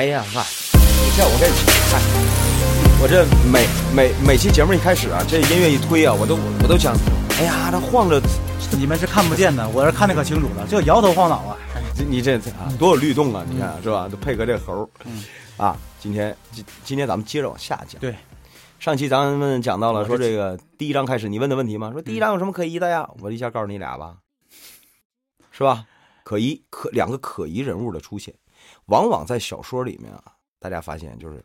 哎呀，妈，你看我这，嗨，我这每每每期节目一开始啊，这音乐一推啊，我都我都想，哎呀，这晃着，你们是看不见的，我是看的可清楚了，这摇头晃脑啊。这你这啊多有律动啊！你看是吧？都配合这猴儿，啊，今天今今天咱们接着往下讲。对，上期咱们讲到了说这个第一章开始，你问的问题吗？说第一章有什么可疑的呀？我一下告诉你俩吧，是吧？可疑可两个可疑人物的出现，往往在小说里面啊，大家发现就是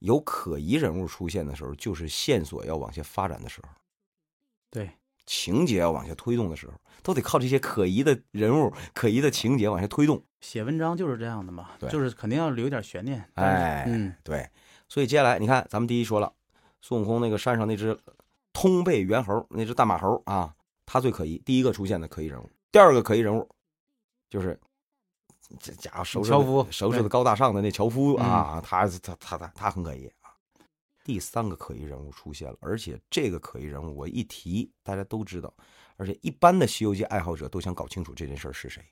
有可疑人物出现的时候，就是线索要往下发展的时候，对，情节要往下推动的时候，都得靠这些可疑的人物、可疑的情节往下推动。写文章就是这样的嘛，对就是肯定要留一点悬念。哎，嗯，对，所以接下来你看，咱们第一说了，孙悟空那个山上那只通背猿猴，那只大马猴啊，他最可疑，第一个出现的可疑人物。第二个可疑人物就是这家伙收拾樵夫收拾的高大上的那樵夫啊，他他他他他很可疑啊。第三个可疑人物出现了，而且这个可疑人物我一提，大家都知道，而且一般的《西游记》爱好者都想搞清楚这件事是谁，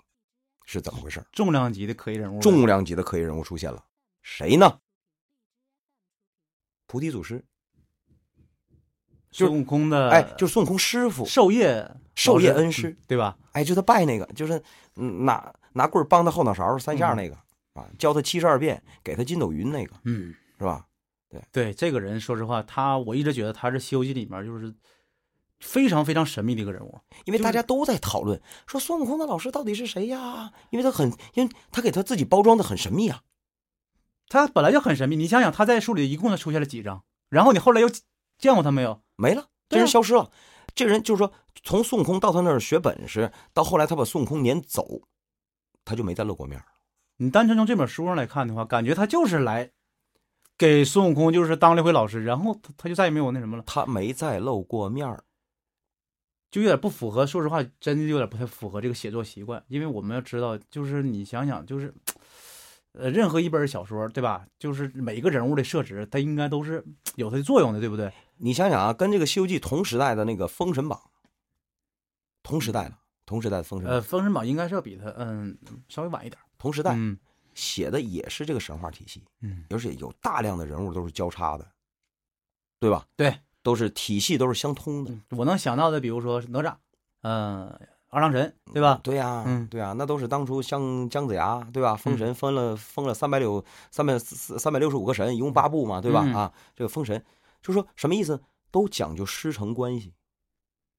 是怎么回事。重量级的可疑人物，重量级的可疑人物出现了，谁呢？菩提祖师，孙悟空的哎，就是孙悟空师傅，授业授业恩师嗯，对吧？哎，就他拜那个，就是嗯拿拿棍儿帮他后脑勺三下那个、啊，教他七十二变，给他筋斗云那个，嗯，是吧？对对，这个人说实话，他我一直觉得他是《西游记》里面就是非常非常神秘的一个人物。因为大家都在讨论说孙悟空的老师到底是谁呀？因为他很，因为他给他自己包装的很神秘啊。他本来就很神秘，你想想他在书里一共才出现了几章，然后你后来又见过他没有？没了，这人消失了。这人就是说，从孙悟空到他那儿学本事，到后来他把孙悟空撵走，他就没再露过面儿。你单纯从这本书上来看的话，感觉他就是来给孙悟空就是当了一回老师，然后他他就再也没有那什么了，他没再露过面儿。就有点不符合。说实话，真的有点不太符合这个写作习惯，因为我们要知道，就是你想想，就是呃，任何一本小说，对吧？就是每一个人物的设置，它应该都是有它的作用的，对不对？你想想啊，跟这个《西游记》同时代的那个《封神榜》，同时代了，同时代的《封神呃，》，《封神榜》应该是要比它嗯稍微晚一点。同时代嗯写的也是这个神话体系，嗯，而且有大量的人物都是交叉的，对吧？对，都是体系都是相通的，嗯我能想到的，比如说哪吒，嗯、二郎神，对吧？对呀、嗯对呀、那都是当初像姜子牙，对吧？封神封了封了三百六三百三百六十五个神，一共八部嘛，对吧？嗯啊，这个封神，就说什么意思？都讲究师承关系，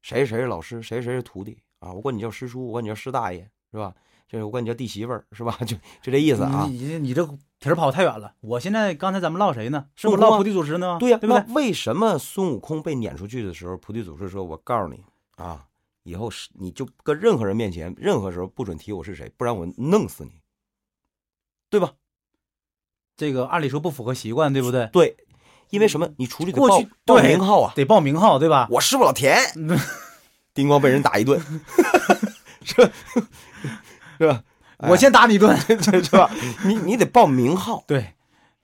谁谁是老师，谁谁是徒弟啊？我管你叫师叔，我管你叫师大爷，是吧？就是我管你叫弟媳妇儿，是吧？就就这意思啊。你你这题儿跑太远了。我现在刚才咱们唠谁呢？是不是唠菩提祖师呢？对呀、对不对？那为什么孙悟空被撵出去的时候，菩提祖师说：“我告诉你啊，以后是你就跟任何人面前，任何时候不准提我是谁，不然我弄死你，对吧？这个按理说不符合习惯，对不对？对，因为什么？你出去得报报名号啊！得报名号，对吧？我师傅老田，嗯叮咣被人打一顿，是吧？是吧？我先打你一顿。是吧？你你得报名号。对，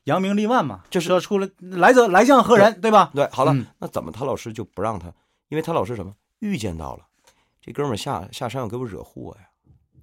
扬名立万嘛，这是要出来来者来将何人，对吧？对，好了，嗯那怎么他老师就不让他？因为他老师什么预见到了，这哥们下下山要给我惹祸呀，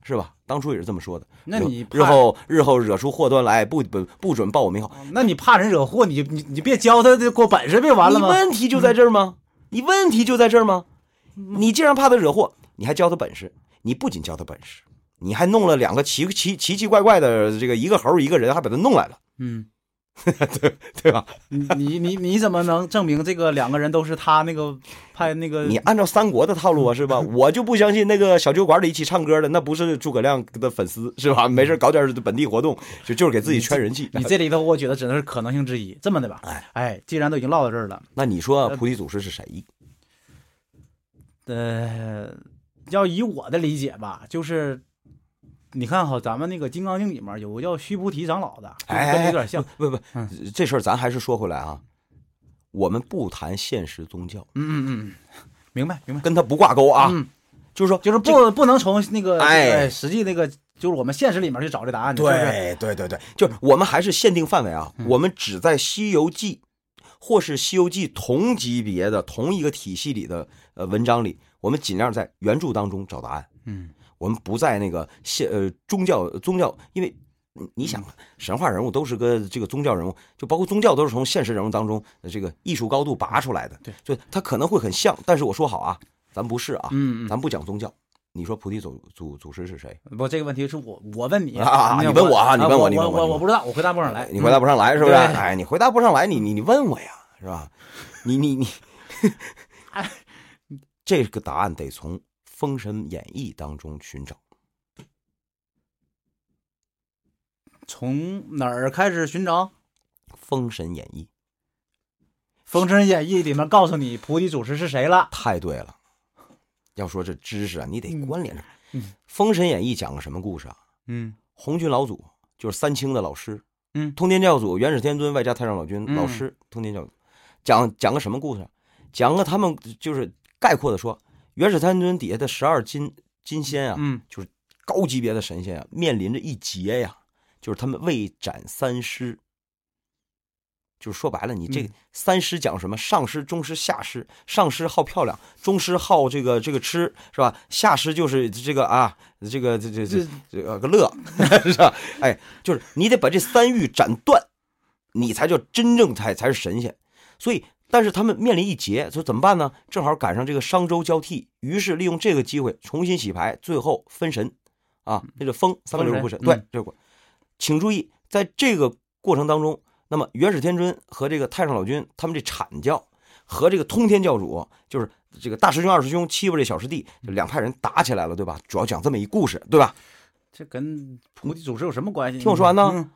是吧？当初也是这么说的。那你日后日后惹出祸端来，不不不准报我名号。那你怕人惹祸，你你你别教他这过本事，别完了你吗？问题就在这儿吗？你问题就在这儿吗？你既然怕他惹祸，你还教他本事，你不仅教他本事，你还弄了两个奇奇奇奇怪怪的这个一个猴一个人，还把他弄来了，嗯，对对吧？你你你你怎么能证明这个两个人都是他那个派那个？你按照三国的套路啊，是吧？我就不相信那个小酒馆里一起唱歌的，那不是诸葛亮的粉丝，是吧？没事搞点本地活动，就就是给自己圈人气。你这里头，我觉得只能是可能性之一。这么的吧，哎哎，既然都已经唠到这儿了，那你说菩提祖师是谁？呃，要以我的理解吧，就是你看哈，咱们那个《金刚经》里面有个叫须菩提长老的，就是跟这有点像。不不嗯，这事儿咱还是说回来啊，我们不谈现实宗教，嗯嗯嗯，明白明白跟他不挂钩啊。嗯，就是说，就是不不能从那个哎哎实际那个就是我们现实里面去找这答案？对对对对，就是我们还是限定范围啊，嗯我们只在《西游记》或是《西游记》同级别的同一个体系里的呃文章里，我们尽量在原著当中找答案。嗯我们不在那个现呃宗教宗教，因为你你想，神话人物都是个这个宗教人物，就包括宗教都是从现实人物当中呃这个艺术高度拔出来的。对，就他可能会很像，但是我说好啊，咱不是啊，嗯，咱不讲宗教。你说菩提祖祖祖师是谁？不，这个问题是我我问你啊你问我啊你问我我你问我我我不知道，我回答不上来。你回答不上来是不是？哎，你回答不上来，你你你问我呀，是吧？你你你，这个答案得从《封神演义》当中寻找。从哪儿开始寻找？《封神演义》《封神演义》里面告诉你菩提祖师是谁了。太对了。要说这知识啊，你得嗯关联上。嗯封神演义》讲个什么故事啊？嗯红军老祖就是三清的老师，嗯通天教祖元始天尊外加太上老君嗯老师，通天教主讲讲个什么故事啊？讲个他们就是概括的说，元始天尊底下的十二金金仙啊，嗯高级别的神仙啊，面临着一劫呀，就是他们未斩三师。就是说白了，你这嗯三师讲什么？上师、中师、下师。上师好漂亮，中师好这个这个吃，是吧？下师就是这个啊，这个这这这这这个个乐，是吧？哎，就是你得把这三欲斩断，你才叫真正才才是神仙。所以，但是他们面临一劫，说怎么办呢？正好赶上这个商周交替，于是利用这个机会重新洗牌，最后分神，啊，这个封三百六十步神，神嗯，这个，请注意，在这个过程当中，那么元始天尊和这个太上老君他们这阐教和这个通天教主，就是这个大师兄、二师兄欺负这小师弟，就两派人打起来了，对吧？主要讲这么一故事，对吧？这跟菩提祖师有什么关系？听我说完呢嗯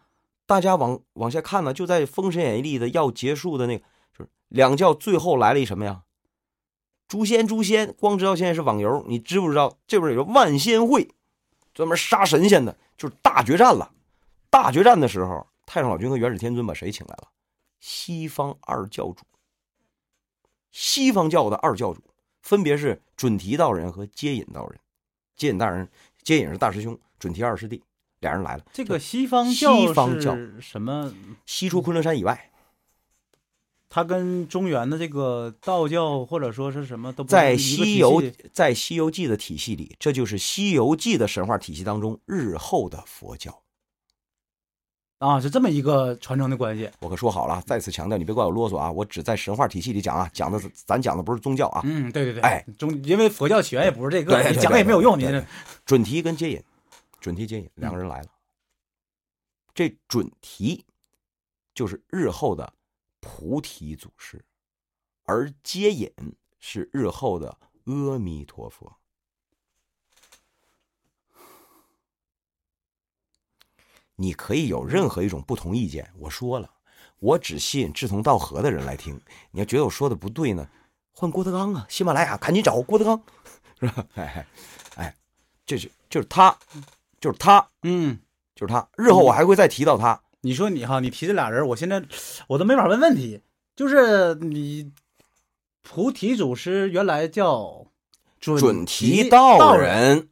大家往往下看呢，就在《封神演义》里的要结束的那个，就是两教最后来了一什么呀？诛仙，诛仙，光知道现在是网游，你知不知道这边有个万仙会，专门杀神仙的，就是大决战了。大决战的时候，太上老君和元始天尊把谁请来了？西方二教主，西方教的二教主分别是准提道人和接引道人。接引大人，接引是大师兄，准提二师弟，俩人来了。这个西方西教方教是什么？西出昆仑山以外，它跟中原的这个道教或者说是什么都不在《西游》在《西游记》的体系里，这就是《西游记》的神话体系当中日后的佛教。啊，是这么一个传承的关系。我可说好了，再次强调，你别怪我啰嗦啊！我只在神话体系里讲啊，讲的咱讲的不是宗教啊。嗯，对对对，哎，宗因为佛教起源也不是这个，你讲也没有用。你准提跟接引，准提接引两个人来了。这准提就是日后的菩提祖师，而接引是日后的阿弥陀佛。你可以有任何一种不同意见，我说了，我只吸引志同道合的人来听。你要觉得我说的不对呢，换郭德纲啊，喜马拉雅赶紧找郭德纲，是吧？哎这是就是他，就是他，嗯，就是他。日后我还会再提到他。你说你哈，你提这俩人，我现在我都没法问问题。就是你菩提祖师原来叫准准提道，人。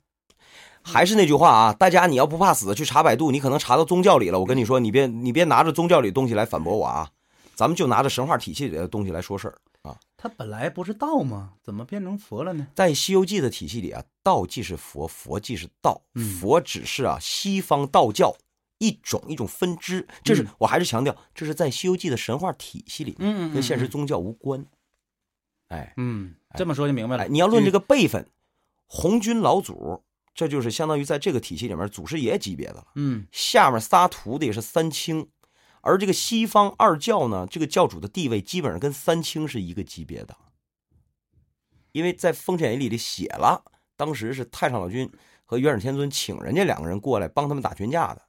还是那句话啊，大家你要不怕死，去查百度，你可能查到宗教里了。我跟你说，你别你别拿着宗教里东西来反驳我啊，咱们就拿着神话体系里的东西来说事儿啊。他本来不是道吗？怎么变成佛了呢？在《西游记》的体系里啊，道即是佛，佛即是道，嗯佛只是啊西方道教一种一种分支。这是、嗯我还是强调，这是在《西游记》的神话体系里，嗯跟现实宗教无关。哎嗯，这么说就明白了。哎，你要论这个，个辈分，红军老祖，这就是相当于在这个体系里面祖师爷级别的了。嗯下面仨徒弟是三清，而这个西方二教呢，这个教主的地位基本上跟三清是一个级别的，因为在《封神演义》里写了，当时是太上老君和元始天尊请人家两个人过来帮他们打群架的，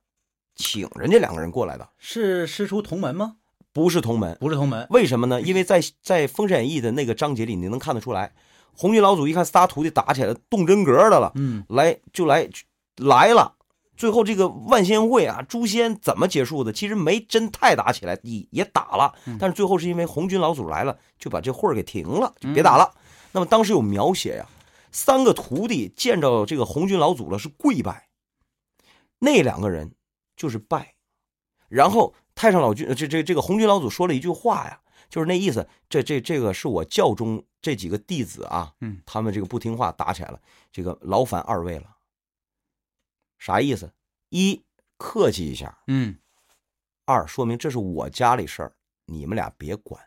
请人家两个人过来的，是师出同门吗？不是同门。不是同门。为什么呢？因为在在《封神演义》的那个章节里，你能看得出来，红军老祖一看仨徒弟打起来动真格的了，嗯来就来来了。最后这个万仙会啊，诛仙怎么结束的？其实没真太打起来，也也打了，但是最后是因为红军老祖来了，就把这会儿给停了，就别打了。那么当时有描写呀，三个徒弟见着这个红军老祖了是跪拜，那两个人就是拜，然后太上老君这这这个红军老祖说了一句话呀，就是那意思，这这这个是我教中这几个弟子啊，嗯，他们这个不听话打起来了，这个劳烦二位了。啥意思？一客气一下；嗯二，说明这是我家里事儿，你们俩别管。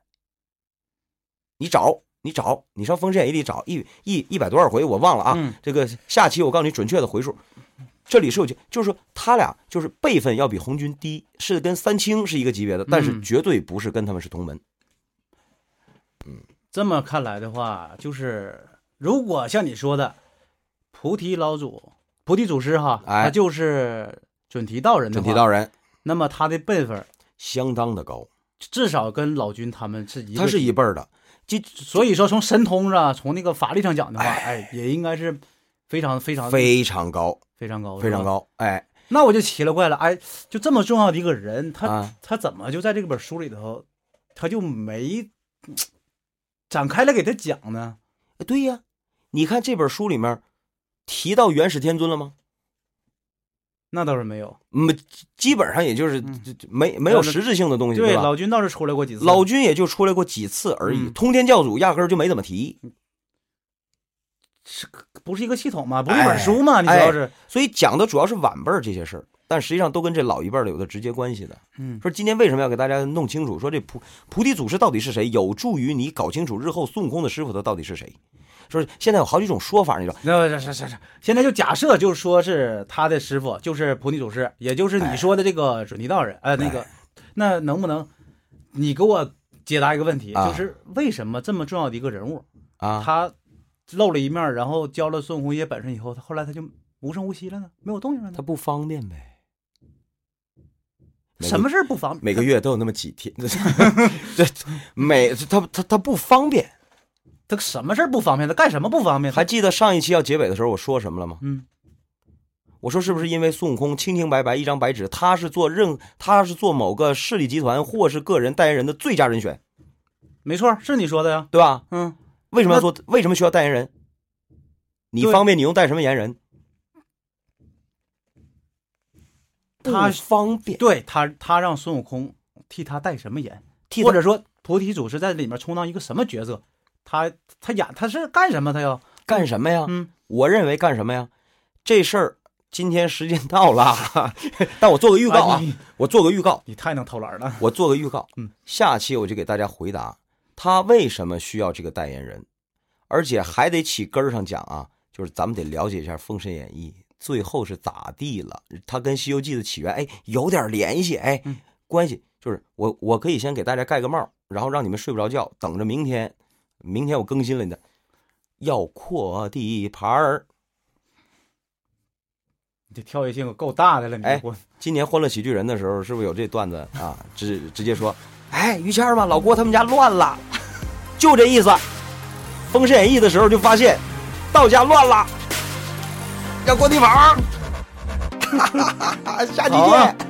你找，你找，你上《封神演义》里找一一一百多少回，我忘了啊。嗯这个下期我告诉你准确的回数。这里是有，就是说他俩就是辈分要比红军低，是跟三清是一个级别的，但是嗯绝对不是跟他们是同门。这么看来的话，就是如果像你说的，菩提老祖、菩提祖师哈，哎。他就是准提道人的话，准提道人。那么他的辈分相当的高，至少跟老君他们是一个，他是一辈儿的。所以说从神通上、从那个法力上讲的话，哎，也应该是非常非常非常高，非常高，非常。高。哎。那我就奇了怪了，哎，就这么重要的一个人，他、啊，他怎么就在这本书里头，他就没展开来给他讲呢？对呀，你看这本书里面提到元始天尊了吗？那倒是没有。没，基本上也就是没没有实质性的东西，对，吧？老君倒是出来过几次。老君也就出来过几次而已，嗯通天教主压根儿就没怎么提，是不是一个系统嘛，不是一本书嘛？你主哎要是，所以讲的主要是晚辈儿这些事儿，但实际上都跟这老一辈儿的有着直接关系的。嗯，说今天为什么要给大家弄清楚，说这菩菩提祖师到底是谁，有助于你搞清楚日后孙悟空的师傅他到底是谁。说现在有好几种说法，你知道？那是是是是，现在就假设就是说是他的师傅就是菩提祖师，也就是你说的这个准提道人，呃，那个，那能不能你给我解答一个问题，啊就是为什么这么重要的一个人物，啊，他露了一面，然后教了孙悟空一些本事以后，他后来他就无声无息了呢，没有动静了呢？他不方便呗。什么事儿不方便？每个月都有那么几天，这每他他他不方便。他什么事儿不方便？他干什么不方便？还记得上一期要结尾的时候我说什么了吗？嗯，我说是不是因为孙悟空清清白白一张白纸，他是做任他是做某个势力集团或是个人代言人的最佳人选，没错，是你说的呀。对吧？嗯，为什么要做？为什么需要代言人？你方便你用代什么言人？他方便，对他，他让孙悟空替他代什么言？替或者说菩提祖师在里面充当一个什么角色？他他演他是干什么？他要干什么呀？嗯，我认为干什么呀？这事儿今天时间到了，但我做个预告啊，你我做个预告，你太能偷懒了。我做个预告，嗯，下期我就给大家回答他为什么需要这个代言人，而且还得起根儿上讲啊，就是咱们得了解一下《封神演义》最后是咋地了，它跟《西游记》的起源哎有点联系，哎，嗯关系就是我我可以先给大家盖个帽，然后让你们睡不着觉，等着明天，明天我更新了你的，要扩地盘儿。你这跳跃性够大的了，你哎我今年《欢乐喜剧人》的时候，是不是有这段子啊？直直接说，哎，于谦儿嘛，老郭他们家乱了，就这意思。《封神演义》的时候就发现，道家乱了，要过地盘儿。下期好啊见。